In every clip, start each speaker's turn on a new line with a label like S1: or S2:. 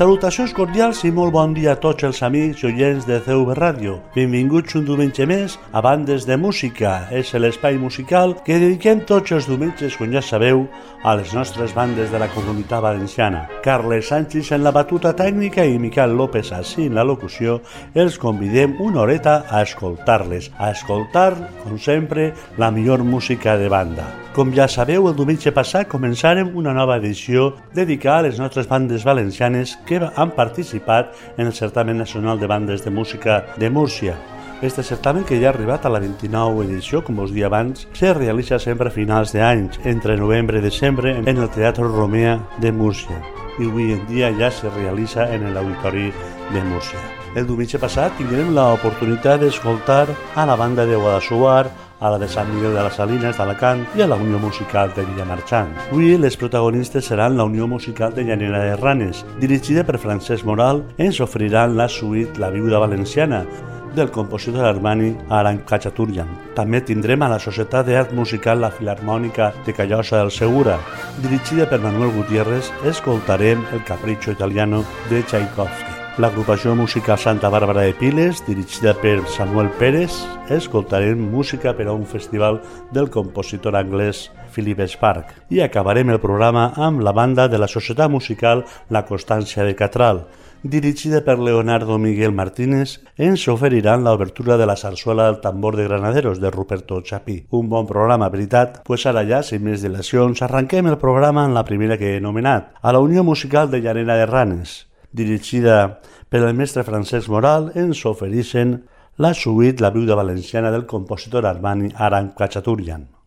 S1: Salutacions cordials i molt bon dia a tots els amics i oients de CV Ràdio. Benvinguts un diumenge més a Bandes de Música. És l'espai musical que dediquem tots els diumenges, com ja sabeu, a les nostres bandes de la comunitat valenciana. Carles Sánchez en la batuta tècnica i Miquel López així en la locució els convidem una horeta a escoltar-les, a escoltar, com sempre, la millor música de banda. Com ja sabeu, el diumenge passat començarem una nova edició dedicada a les nostres bandes valencianes que han participat en el Certamen Nacional de Bandes de Música de Múrcia. Este certamen, que ja ha arribat a la 29 edició, com us dia abans, se realitza sempre a finals d'anys, entre novembre i desembre, en el Teatre Romea de Múrcia. I avui en dia ja se realitza en l'Auditori de Múrcia. El diumenge passat tindrem l'oportunitat d'escoltar a la banda de Guadassuar, a la de Sant Miguel de les Salines d'Alacant i a la Unió Musical de Villamarchant. Avui les protagonistes seran la Unió Musical de Llanera de Ranes, dirigida per Francesc Moral, ens oferiran la suite La Viuda Valenciana, del compositor Armani Aran Cachaturian. També tindrem a la Societat d'Art Musical La Filarmònica de Callosa del Segura. Dirigida per Manuel Gutiérrez, escoltarem El Capricho Italiano de Tchaikovsky. L'agrupació musical Santa Bàrbara de Piles, dirigida per Samuel Pérez, escoltarem música per a un festival del compositor anglès Philip Spark. I acabarem el programa amb la banda de la Societat Musical La Constància de Catral, dirigida per Leonardo Miguel Martínez, ens oferiran l'obertura de la sarsuela del tambor de granaderos de Ruperto Chapí. Un bon programa, veritat? Pues ara ja, sin més dilacions, arranquem el programa en la primera que he nomenat, a la Unió Musical de Llanera de Ranes, dirigida per el mestre Francesc Moral, ens ofereixen la suite La viuda valenciana del compositor Armani Aran Cachaturian.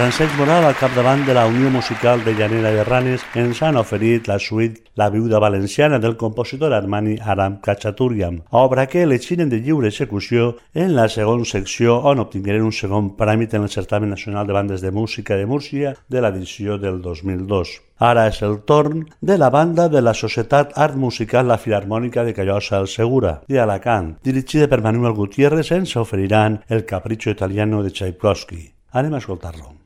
S1: Francesc Moral, al capdavant de la Unió Musical de Llanera de Ranes, ens han oferit la suite La viuda valenciana del compositor armani Aram Kachaturian, obra que elegirem de lliure execució en la segona secció on obtingueren un segon prèmit en el Certamen Nacional de Bandes de Música de Múrcia de l'edició del 2002. Ara és el torn de la banda de la Societat Art Musical La Filarmònica de Callosa al Segura, de Alacant, dirigida per Manuel Gutiérrez, ens oferiran el Capricho Italiano de Tchaikovsky. Anem a escoltar-lo.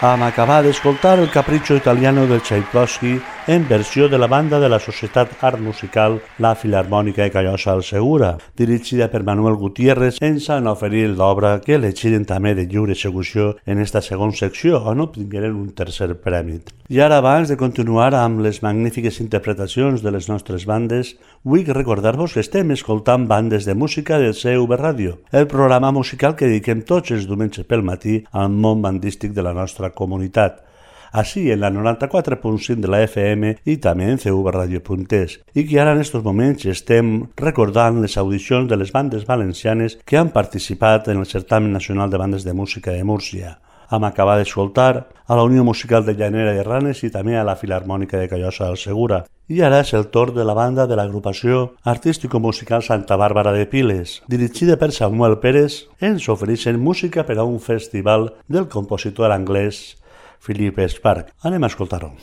S1: Am acabat d'escoltar el Capriccio Italiano del Tchaikovsky en versió de la banda de la Societat Art Musical La Filarmònica de Callosa al Segura, dirigida per Manuel Gutiérrez, ens han oferit l'obra que elegiren també de lliure execució en esta segona secció, on obtingueren un tercer premi. I ara, abans de continuar amb les magnífiques interpretacions de les nostres bandes, vull recordar-vos que estem escoltant bandes de música del CV Ràdio, el programa musical que dediquem tots els diumenges pel matí al món bandístic de la nostra comunitat, així en la 94.5 de la FM i també en cvradio.es, i que ara en estos moments estem recordant les audicions de les bandes valencianes que han participat en el Certamen Nacional de Bandes de Música de Múrcia. Hem acabat d'escoltar a la Unió Musical de Llanera de Ranes i també a la Filarmònica de Callosa del Segura. I ara és el torn de la banda de l'agrupació artístico-musical Santa Bàrbara de Piles. Dirigida per Samuel Pérez, ens ofereixen música per a un festival del compositor anglès Philip Spark. Anem a escoltar-ho.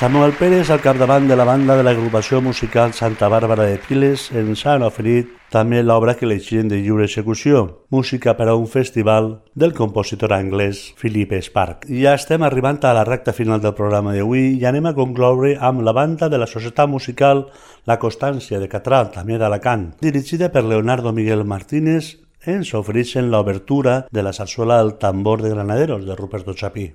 S1: Samuel Pérez, al capdavant de la banda de l'agrupació musical Santa Bàrbara de Piles, ens han oferit també l'obra que llegien de lliure execució, música per a un festival del compositor anglès Philip Spark. Ja estem arribant a la recta final del programa d'avui i anem a concloure amb la banda de la societat musical La Constància de Catral, també d'Alacant, dirigida per Leonardo Miguel Martínez, ens ofereixen l'obertura de la sarsuela al tambor de Granaderos de Ruperto Chapí.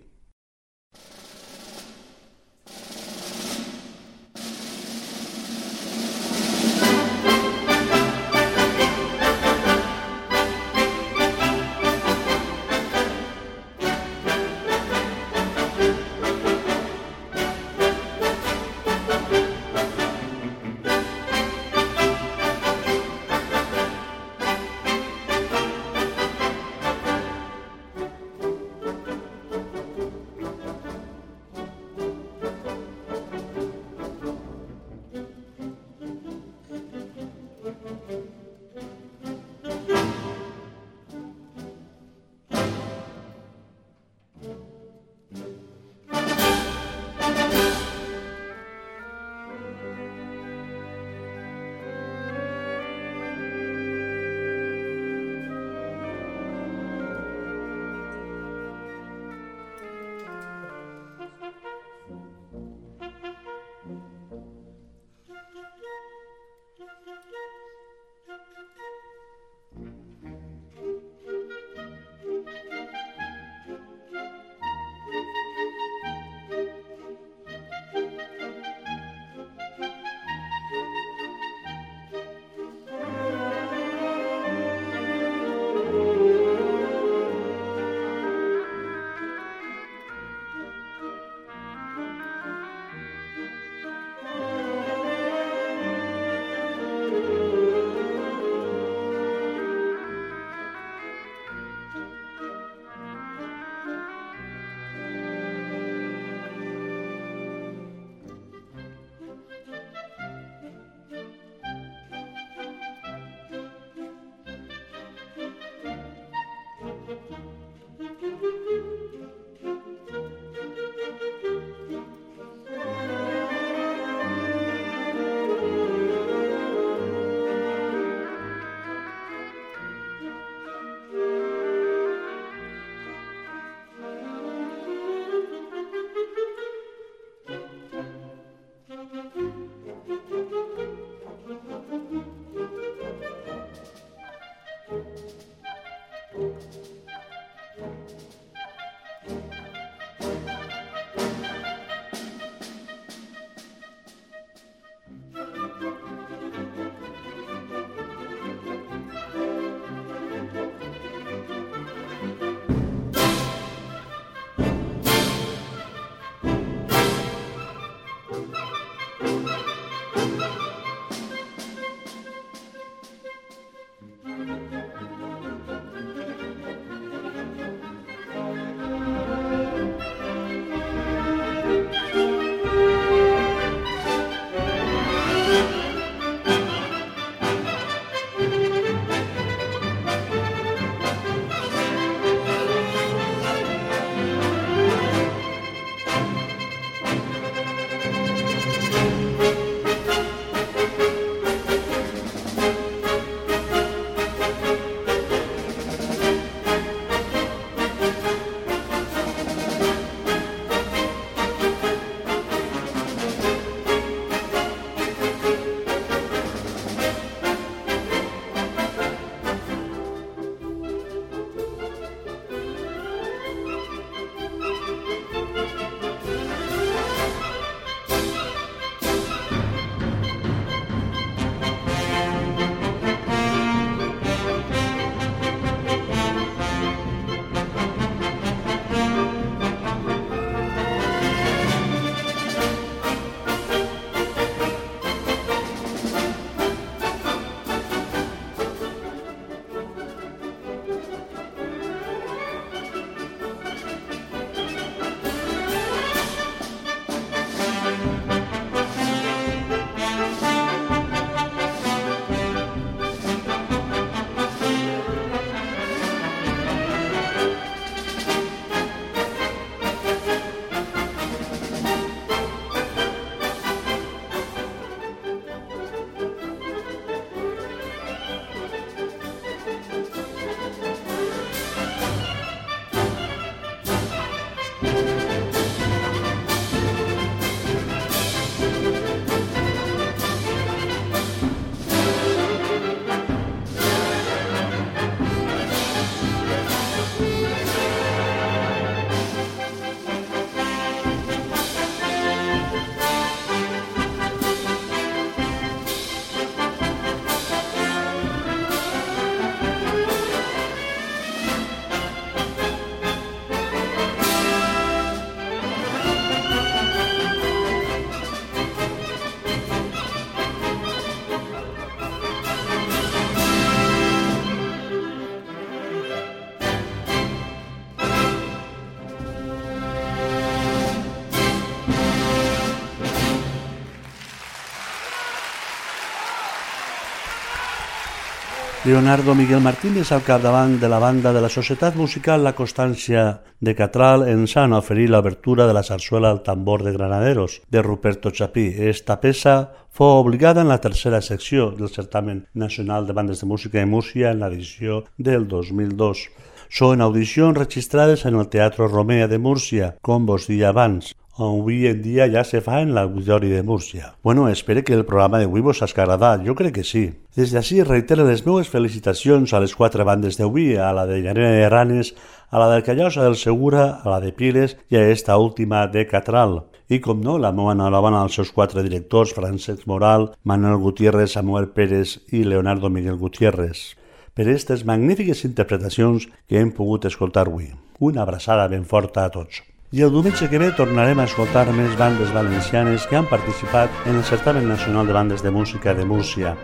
S1: Leonardo Miguel Martínez al capdavant de la banda de la Societat Musical La Constància de Catral ens han oferit l'obertura de la sarsuela al tambor de Granaderos de Ruperto Chapí. Esta peça fou obligada en la tercera secció del certamen nacional de bandes de música de Múrcia en l'edició del 2002. Són audicions registrades en el Teatro Romea de Múrcia, com vos dia abans avui en dia ja se fa en l'Auditori de Múrcia. Bueno, espero que el programa d'avui vos hagi agradat, jo crec que sí. Des d'ací reitero les meves felicitacions a les quatre bandes d'avui, a la de Llanera de Ranes, a la de Callosa del Segura, a la de Piles i a esta última de Catral. I, com no, la meva enhorabona als seus quatre directors, Francesc Moral, Manuel Gutiérrez, Samuel Pérez i Leonardo Miguel Gutiérrez, per aquestes magnífiques interpretacions que hem pogut escoltar avui. Una abraçada ben forta a tots. I el diumenge que ve tornarem a escoltar més bandes valencianes que han participat en el Certamen Nacional de Bandes de Música de Múrcia.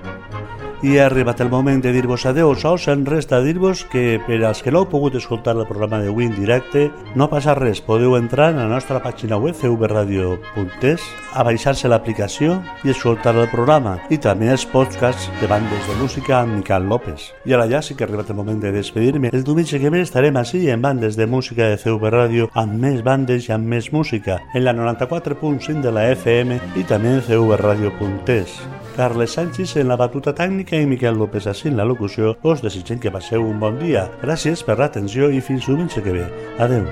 S1: I ha arribat el moment de dir-vos adeu. Sols en resta dir-vos que per als que no heu pogut escoltar el programa de Win directe, no passa res. Podeu entrar a la nostra pàgina web cvradio.es, a baixar-se l'aplicació i escoltar el programa i també els podcasts de bandes de música amb Miquel López. I ara ja sí que ha arribat el moment de despedir-me. El diumenge que ve estarem així en bandes de música de CV Ràdio amb més bandes i amb més música en la 94.5 de la FM i també en cvradio.es. Carles Sánchez en la batuta tècnica i Miquel López així en la locució, us desitgem que passeu un bon dia. Gràcies per l'atenció i fins diumenge que ve. Adeu.